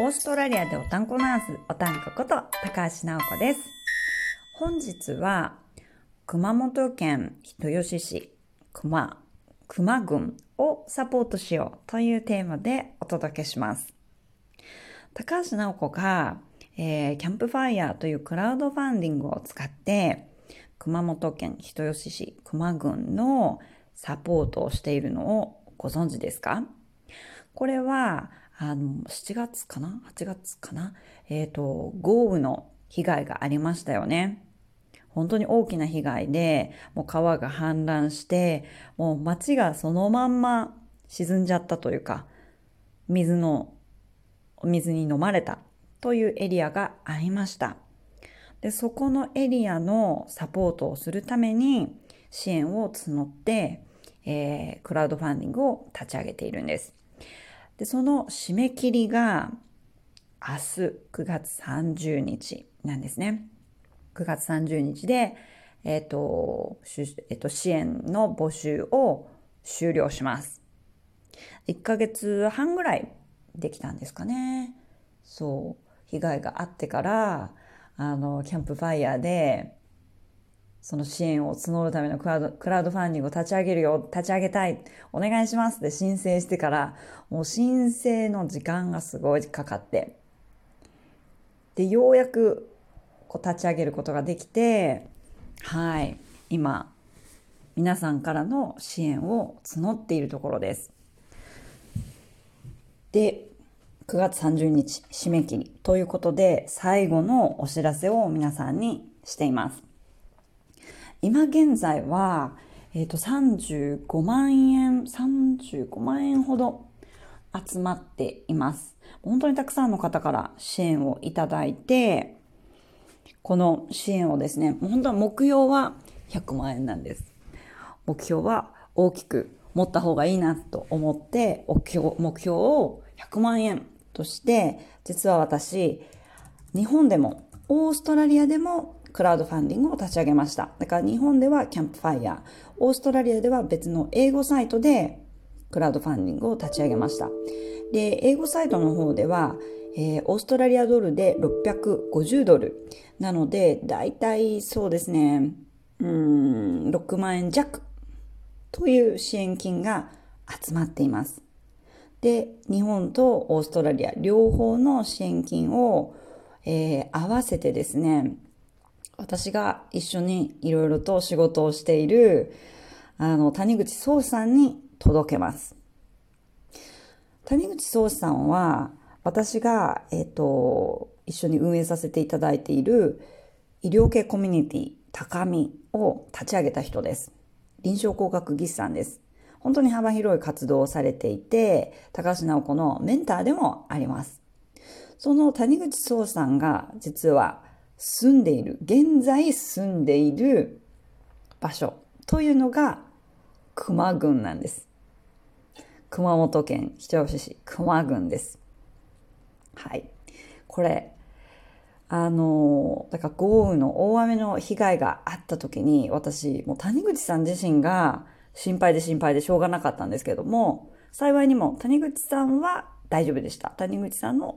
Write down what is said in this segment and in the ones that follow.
オーストラリアでおたんこナース、おたんここと高橋直子です。本日は熊本県人吉市熊、熊郡をサポートしようというテーマでお届けします。高橋直子が、えーキャンプファイヤーというクラウドファンディングを使って熊本県人吉市熊郡のサポートをしているのをご存知ですか？これは、あの、7月かな ?8 月かな？えっ、と、豪雨の被害がありましたよね。本当に大きな被害で、もう川が氾濫して、もう街がそのまんま沈んじゃったというか、水の、水に飲まれたというエリアがありました。で、そこのエリアのサポートをするために支援を募って、えークラウドファンディングを立ち上げているんです。で、その締め切りが明日9月30日なんですね。9月30日で、えっ、と、えっと、支援の募集を終了します。1ヶ月半ぐらいできたんですかね。そう。被害があってから、あの、キャンプファイヤーで、その支援を募るためのクラウドクラウドファンディングを立ち上げるよ、立ち上げたい、お願いしますって申請してから、もう申請の時間がすごいかかって、で、ようやくこう立ち上げることができて、はい、今、皆さんからの支援を募っているところです。で、9月30日締め切りということで、最後のお知らせを皆さんにしています。今現在は、えっ、と、35万円、35万円ほど集まっています。本当にたくさんの方から支援をいただいて、この支援をですね、本当は目標は100万円なんです。目標は大きく持った方がいいなと思って、目標目標を100万円として、実は私、日本でも、オーストラリアでもクラウドファンディングを立ち上げました。だから日本ではキャンプファイヤー、オーストラリアでは別の英語サイトでクラウドファンディングを立ち上げました。で、英語サイトの方では、えーオーストラリアドルで650ドル。なので、だいたいそうですね、うん、6万円弱という支援金が集まっています。で、日本とオーストラリア両方の支援金を、えー合わせてですね、私が一緒にいろいろと仕事をしている、あの、谷口壮さんに届けます。谷口壮さんは、私が、えっ、と、一緒に運営させていただいている医療系コミュニティ高みを立ち上げた人です。臨床工学技師さんです。本当に幅広い活動をされていて、高橋直子のメンターでもあります。その谷口壮さんが実は住んでいる、現在住んでいる場所というのが熊郡なんです。熊本県人吉市熊郡です。はい。これ、あの、だから豪雨の大雨の被害があった時に、私、もう谷口さん自身が心配で心配でしょうがなかったんですけども、幸いにも谷口さんは大丈夫でした。谷口さんの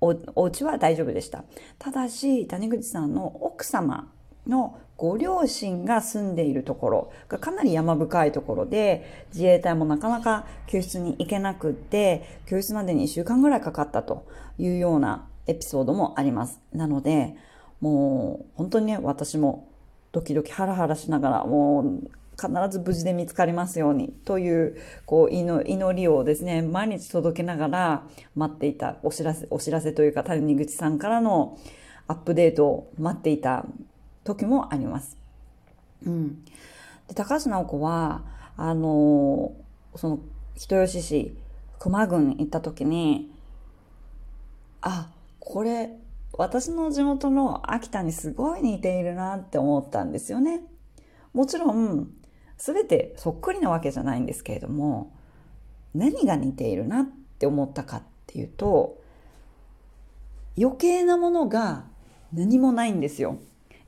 おお家は大丈夫でした。ただし、谷口さんの奥様のご両親が住んでいるところがかなり山深いところで、自衛隊もなかなか救出に行けなくって、救出までに1週間ぐらいかかったというようなエピソードもあります。なので、もう本当にね、私もドキドキハラハラしながら、もう必ず無事で見つかりますようにという、こう、祈りをですね、毎日届けながら待っていたお知らせ、お知らせというか、谷口さんからのアップデートを待っていた時もあります。うん。で、高橋直子は、あの、その、人吉市、熊郡行った時に、あ、これ、私の地元の秋田にすごい似ているなって思ったんですよね。もちろん、全てそっくりなわけじゃないんですけれども、何が似ているなって思ったかっていうと、余計なものが何もないんですよ。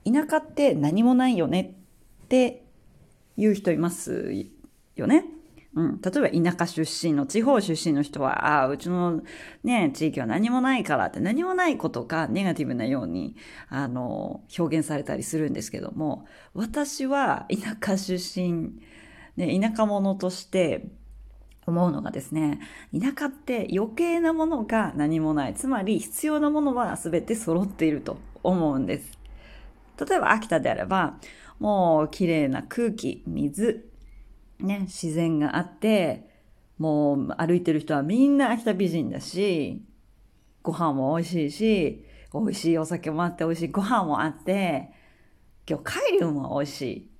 田舎って何もないよねって言う人いますよね。うん、例えば田舎出身の地方出身の人は、ああ、うちのね、地域は何もないからって何もないことがネガティブなように、あの、表現されたりするんですけども、私は田舎出身、ね、田舎者として思うのがですね、田舎って余計なものが何もない。つまり必要なものは全て揃っていると思うんです。例えば秋田であれば、もう綺麗な空気、水、ね、自然があって、もう歩いてる人はみんな秋田美人だし、ご飯も美味しいし、美味しいお酒もあって美味しいご飯もあって、魚介類も美味しい。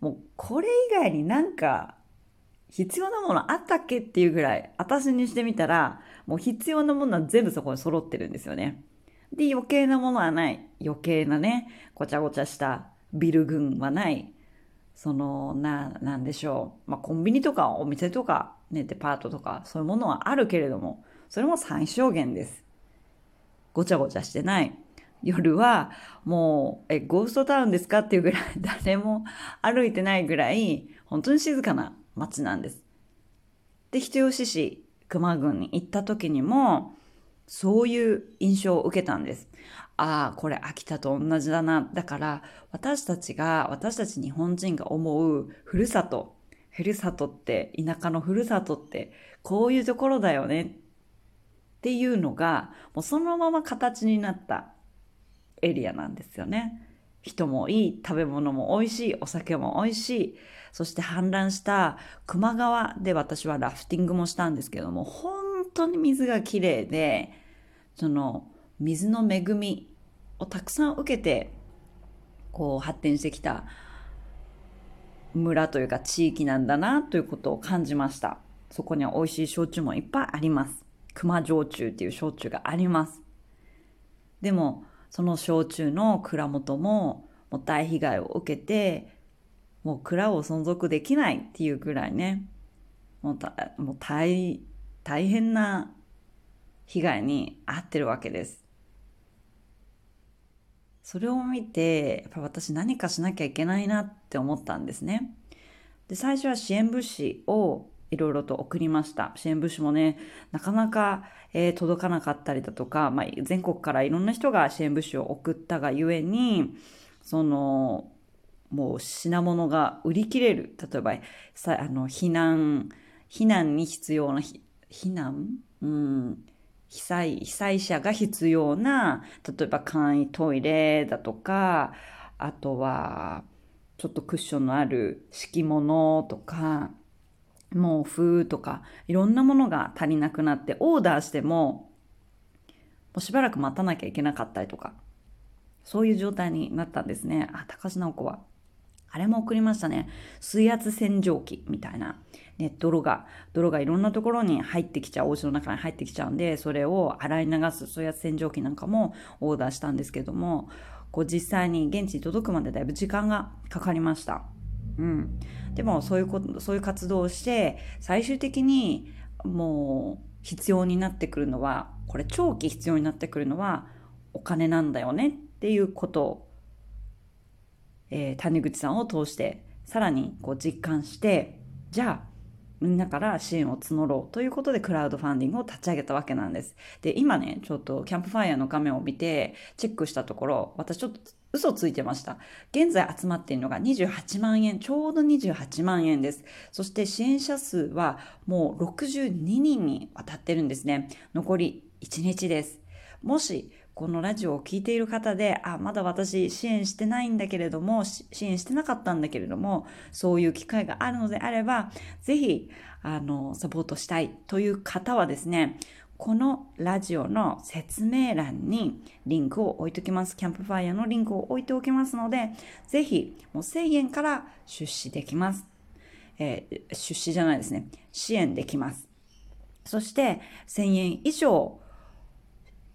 もうこれ以外になんか必要なものあったっけっていうぐらい、私にしてみたら、もう必要なものは全部そこに揃ってるんですよね。で、余計なものはない。余計なね、ごちゃごちゃしたビル群はない。その、な、なんでしょう。まあ、コンビニとかお店とか、ね、デパートとか、そういうものはあるけれども、それも最小限です。ごちゃごちゃしてない。夜は、もう、え、ゴーストタウンですかっていうぐらい、誰も歩いてないぐらい、本当に静かな街なんです。で、人吉市、熊郡に行った時にも、そういう印象を受けたんです。ああ、これ秋田と同じだな。だから、私たちが、私たち日本人が思うふるさと、ふるさとって、田舎のふるさとって、こういうところだよねっていうのが、もうそのまま形になったエリアなんですよね。人もいい、食べ物も美味しい、お酒も美味しい。そして氾濫した球磨川で私はラフティングもしたんですけども、本当に水がきれいで、その、水の恵みをたくさん受けてこう発展してきた村というか地域なんだなということを感じました。そこには美味しい焼酎もいっぱいあります。熊焼酎っていう焼酎があります。でも、その焼酎の蔵元ももう大被害を受けて、もう蔵を存続できないっていうぐらいね、もうもう大大変な被害に遭ってるわけです。それを見て、やっぱ私何かしなきゃいけないなって思ったんですね。で、最初は支援物資をいろいろと送りました。支援物資もね、なかなか、えー、届かなかったりだとか、まあ、全国からいろんな人が支援物資を送ったがゆえに、その、もう品物が売り切れる。例えば、さあの、避難、避難に必要な、避難？うん。被災、被災者が必要な、例えば簡易トイレだとか、あとは、ちょっとクッションのある敷物とか、毛布とか、いろんなものが足りなくなって、オーダーしても、もうしばらく待たなきゃいけなかったりとか、そういう状態になったんですね。あ、高橋直子は。あれも送りましたね。水圧洗浄機みたいな。ね、泥が、泥がいろんなところに入ってきちゃう、お家の中に入ってきちゃうんで、それを洗い流す、そういう洗浄機なんかもオーダーしたんですけども、こう実際に現地に届くまでだいぶ時間がかかりました。うん。でも、そういうこと、そういう活動をして、最終的にもう必要になってくるのは、これ長期必要になってくるのはお金なんだよねっていうことを、えー、谷口さんを通してさらにこう実感して、じゃあみんなから支援を募ろうということでクラウドファンディングを立ち上げたわけなんです。で、今ね、ちょっとキャンプファイヤーの画面を見てチェックしたところ、私ちょっと嘘ついてました。現在集まっているのが28万円、ちょうど28万円です。そして支援者数はもう62人にわたってるんですね。残り1日です。もしこのラジオを聴いている方で、あ、まだ私支援してないんだけれども、支援してなかったんだけれども、そういう機会があるのであれば、ぜひ、あの、サポートしたいという方はですね、このラジオの説明欄にリンクを置いておきます。キャンプファイヤーのリンクを置いておきますので、ぜひ、もう1000円から出資できます。えー、出資じゃないですね。支援できます。そして、1000円以上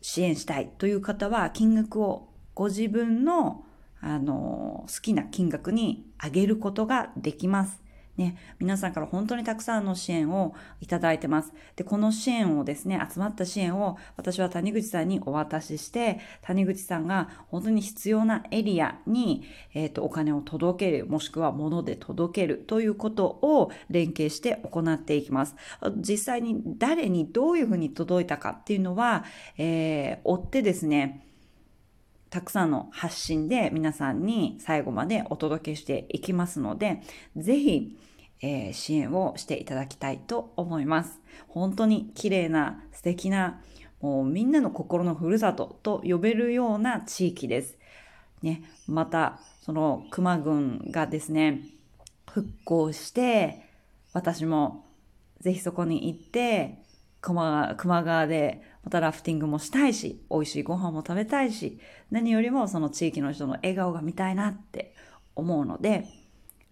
支援したいという方は金額をご自分のあの好きな金額に上げることができます。ね、皆さんから本当にたくさんの支援をいただいてます。で、この支援をですね、集まった支援を私は谷口さんにお渡しして、谷口さんが本当に必要なエリアに、えっ、ー、と、お金を届ける、もしくは物で届けるということを連携して行っていきます。実際に誰にどういうふうに届いたかっていうのは、えー、追ってですね、たくさんの発信で皆さんに最後までお届けしていきますので、ぜひ、えー、支援をしていただきたいと思います。本当に綺麗な素敵な、もうみんなの心のふるさとと呼べるような地域です。ね、また、その熊郡がですね、復興して、私もぜひそこに行って、熊熊川でまたラフティングもしたいし、美味しいご飯も食べたいし、何よりもその地域の人の笑顔が見たいなって思うので、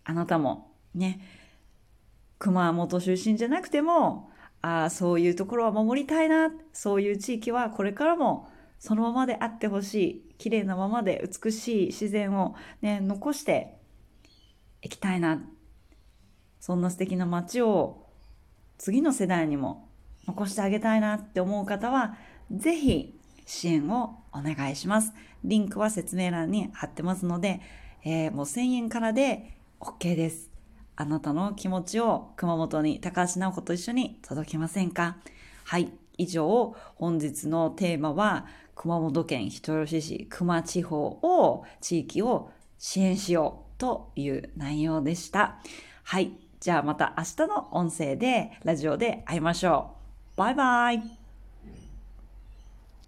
あなたもね、熊本出身じゃなくても、ああ、そういうところは守りたいな、そういう地域はこれからもそのままであってほしい、綺麗なままで美しい自然をね、残していきたいな。そんな素敵な街を次の世代にも残してあげたいなって思う方は、ぜひ支援をお願いします。リンクは説明欄に貼ってますので、えー、もう1000円からで OK です。あなたの気持ちを熊本に高橋直子と一緒に届けませんか？はい。以上、本日のテーマは、熊本県人吉市熊地方を、地域を支援しようという内容でした。はい。じゃあまた明日の音声で、ラジオで会いましょう。バイバイ